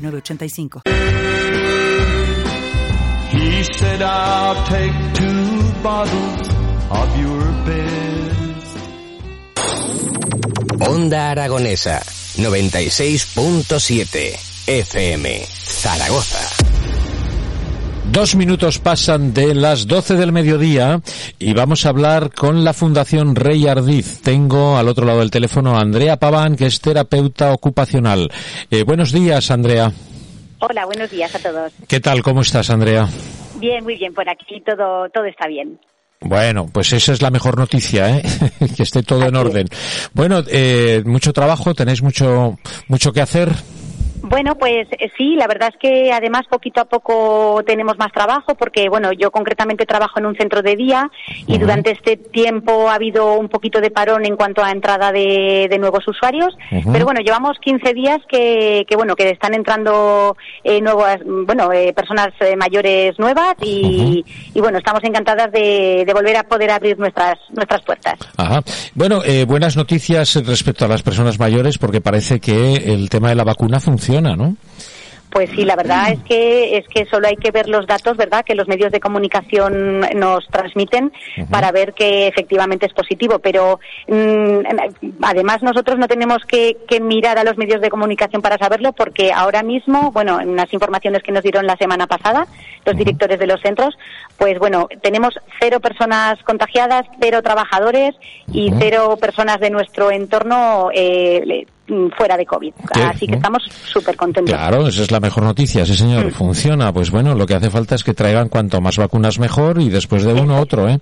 906985. He said, I'll take two bottles of your best. Onda Aragonesa 96.7 FM Zaragoza. Dos minutos pasan de las 12 del mediodía y vamos a hablar con la Fundación Rey Ardiz. Tengo al otro lado del teléfono a Andrea Paván, que es terapeuta ocupacional. Eh, buenos días, Andrea. Hola, buenos días a todos. ¿Qué tal? ¿Cómo estás, Andrea? Bien, muy bien. Por aquí todo, todo está bien. Bueno, pues esa es la mejor noticia, ¿eh? que esté todo en orden. Bueno, eh, mucho trabajo, tenéis mucho, mucho que hacer. Bueno, pues eh, sí, la verdad es que además poquito a poco tenemos más trabajo porque, bueno, yo concretamente trabajo en un centro de día y durante este tiempo ha habido un poquito de parón en cuanto a entrada de, de nuevos usuarios, pero bueno, llevamos 15 días que, que bueno, que están entrando eh, nuevas, bueno, eh, personas eh, mayores nuevas y, y, bueno, estamos encantadas de, de, volver a poder abrir nuestras nuestras puertas. Ajá. Bueno, eh, buenas noticias respecto a las personas mayores porque parece que el tema de la vacuna funciona ¿no? Pues sí, la verdad es que es que solo hay que ver los datos, ¿verdad? Que los medios de comunicación nos transmiten para ver que efectivamente es positivo. Pero mmm, además nosotros no tenemos que, que, mirar a los medios de comunicación para saberlo, porque ahora mismo, bueno, en las informaciones que nos dieron la semana pasada los directores de los centros, pues bueno, tenemos cero personas contagiadas, cero trabajadores y cero personas de nuestro entorno. Eh, fuera de COVID. ¿Qué? Así que estamos súper contentos. Claro, esa es la mejor noticia, sí señor, mm. funciona. Pues bueno, lo que hace falta es que traigan cuanto más vacunas mejor y después de uno otro, ¿eh?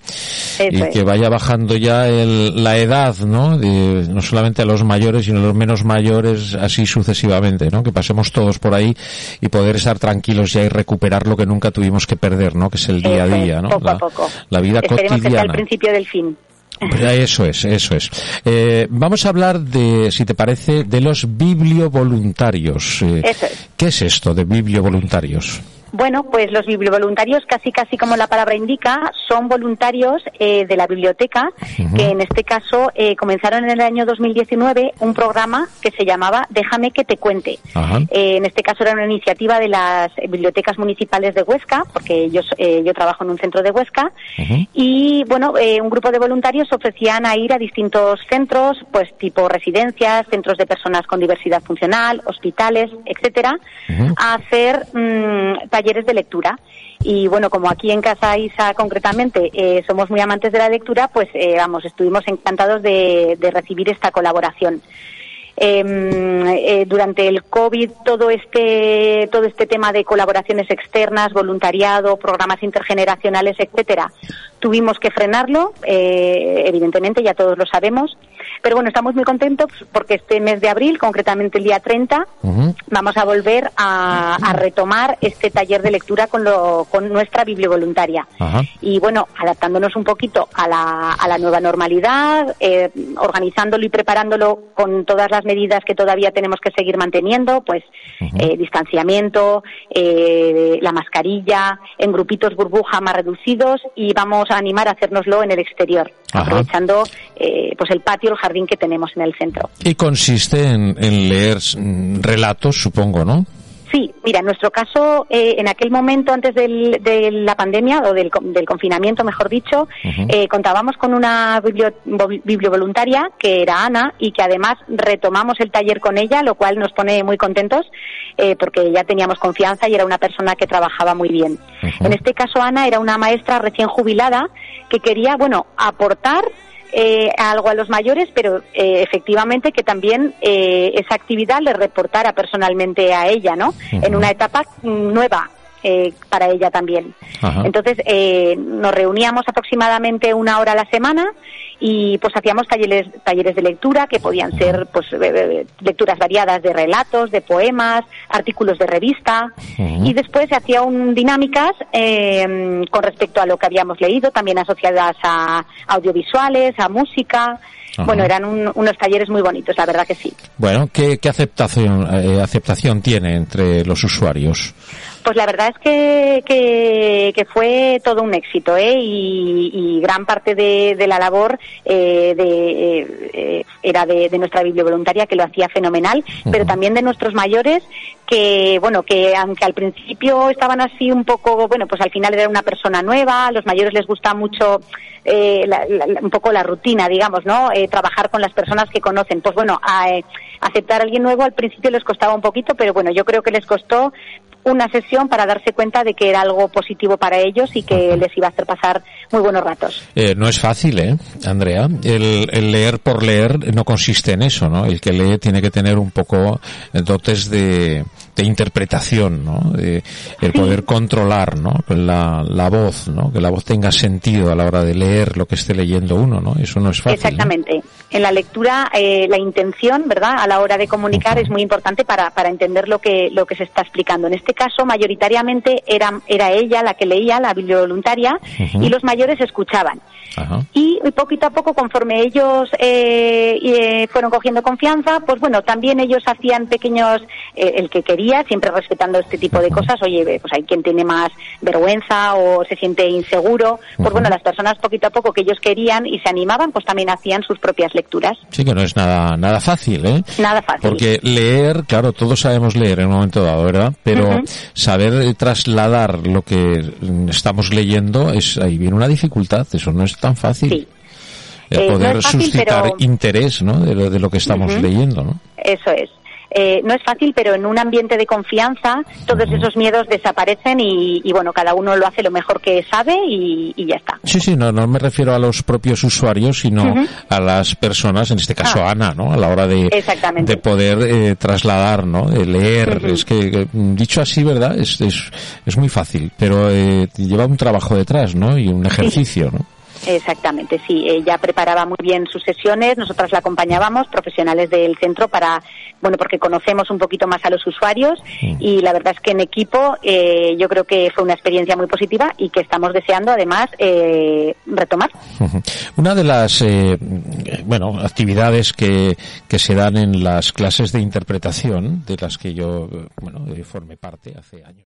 Eso y es. que vaya bajando ya el, la edad, ¿no? De, no solamente a los mayores, sino a los menos mayores, así sucesivamente, ¿no? Que pasemos todos por ahí y poder estar tranquilos ya y recuperar lo que nunca tuvimos que perder, ¿no? Que es el día a día, ¿no? Poco la, a poco. la vida Esperemos cotidiana. que sea el principio del fin. Eso es, eso es. Eh, vamos a hablar de, si te parece, de los bibliovoluntarios. Eh, es. ¿Qué es esto de bibliovoluntarios? Bueno, pues los bibliovoluntarios, casi casi como la palabra indica, son voluntarios eh, de la biblioteca, uh -huh. que en este caso eh, comenzaron en el año 2019 un programa que se llamaba Déjame que te cuente. Uh -huh. eh, en este caso era una iniciativa de las bibliotecas municipales de Huesca, porque yo, eh, yo trabajo en un centro de Huesca, uh -huh. y bueno, un grupo de voluntarios ofrecían a ir a distintos centros, pues tipo residencias, centros de personas con diversidad funcional, hospitales, etcétera, a hacer mmm, talleres de lectura. Y bueno, como aquí en Casa Isa concretamente eh, somos muy amantes de la lectura, pues eh, vamos, estuvimos encantados de, recibir esta colaboración. Eh, eh, durante el COVID todo este todo este tema de colaboraciones externas, voluntariado, programas intergeneracionales, etcétera, tuvimos que frenarlo, evidentemente ya todos lo sabemos, pero bueno, estamos muy contentos porque este mes de abril, concretamente el día 30, uh -huh. vamos a volver a, a, retomar este taller de lectura con, lo, con nuestra bibliovoluntaria. Uh -huh. Y bueno, adaptándonos un poquito a la, a la nueva normalidad, eh, organizándolo y preparándolo con todas las medidas que todavía tenemos que seguir manteniendo, pues uh -huh. eh, distanciamiento, eh, la mascarilla, en grupitos burbuja más reducidos y vamos a animar a hacérnoslo en el exterior, Ajá. aprovechando eh, pues el patio, el jardín que tenemos en el centro. Y consiste en, en leer mm, relatos, supongo, ¿no? Sí, mira, en nuestro caso, eh, en aquel momento antes del, de la pandemia o del, del, confinamiento, mejor dicho, uh -huh. eh, contábamos con una biblio, bibliovoluntaria que era Ana y que además retomamos el taller con ella, lo cual nos pone muy contentos eh, porque ya teníamos confianza y era una persona que trabajaba muy bien. Uh -huh. En este caso, Ana era una maestra recién jubilada que quería, bueno, aportar eh, algo a los mayores, pero eh, efectivamente que también eh, esa actividad le reportara personalmente a ella, ¿no? Uh -huh. En una etapa nueva eh, para ella también. Ajá. Entonces, eh, nos reuníamos aproximadamente una hora a la semana y pues hacíamos talleres, talleres de lectura que podían ser pues eh, eh, lecturas variadas de relatos, de poemas, artículos de revista y después se hacía un dinámicas eh, con respecto a lo que habíamos leído, también asociadas a audiovisuales, a música. Bueno, eran un- unos talleres muy bonitos, la verdad que sí. Bueno, ¿qué, qué aceptación, eh, aceptación tiene entre los usuarios? Pues la verdad es que, que, que fue todo un éxito, ¿eh? Y, y gran parte de, de la labor eh, de, eh, era de, de nuestra bibliovoluntaria que lo hacía fenomenal, pero también de nuestros mayores que, bueno, que aunque al principio estaban así un poco, bueno, pues al final era una persona nueva, a los mayores les gusta mucho eh, la- la- la- un poco la rutina, digamos, ¿no? Eh, trabajar con las personas que conocen. Pues bueno, a, eh, aceptar a alguien nuevo al principio les costaba un poquito, pero bueno, yo creo que les costó una sesión para darse cuenta de que era algo positivo para ellos y que les iba a hacer pasar muy buenos ratos. Eh, no es fácil, ¿eh, Andrea? El, el leer por leer no consiste en eso, ¿no? El que lee tiene que tener un poco eh, dotes de, de interpretación, ¿no? De- el poder controlar, ¿no? La, la voz, ¿no? Que la voz tenga sentido a la hora de leer lo que esté leyendo uno, ¿no? Eso no es fácil. ¿no? En la lectura, eh, la intención, ¿verdad? A la hora de comunicar es muy importante para, para entender lo que, lo que se está explicando. En este caso, mayoritariamente era, era ella la que leía, la bibliovoluntaria, Ujú. y los mayores escuchaban. Ajá. Y poquito a poco, conforme ellos eh, y, eh, fueron cogiendo confianza, pues bueno, también ellos hacían pequeños, eh, el que quería, siempre respetando este tipo de cosas. Oye, pues hay quien tiene más vergüenza o se siente inseguro. Pues bueno, las personas poquito a poco que ellos querían y se animaban, pues también hacían sus propias lecturas. Sí que no es nada, nada fácil, ¿eh? Nada fácil. Porque leer, claro, todos sabemos leer en un momento dado, ¿verdad? Pero saber trasladar lo que estamos leyendo, es ahí viene una dificultad, eso no es tan fácil. Sí. El Eh, no poder fácil, suscitar pero- interés, ¿no? De lo, de lo que estamos leyendo, ¿no? Eso es. Eh, no es fácil, pero en un ambiente de confianza todos esos miedos desaparecen y, y, bueno, cada uno lo hace lo mejor que sabe y, y ya está. Sí, sí, no, no me refiero a los propios usuarios, sino a las personas, en este caso Ah. Ana, ¿no? A la hora de, de poder eh, trasladar, ¿no? De leer. Es que, dicho así, ¿verdad? Es, es, es muy fácil, pero eh, lleva un trabajo detrás, ¿no? Y un ejercicio, ¿no? Exactamente, sí. Ella preparaba muy bien sus sesiones, nosotras la acompañábamos, profesionales del centro, para, bueno, porque conocemos un poquito más a los usuarios y la verdad es que en equipo eh, yo creo que fue una experiencia muy positiva y que estamos deseando además eh, retomar. Una de las eh, bueno actividades que, que se dan en las clases de interpretación, de las que yo eh, bueno eh, formé parte hace años.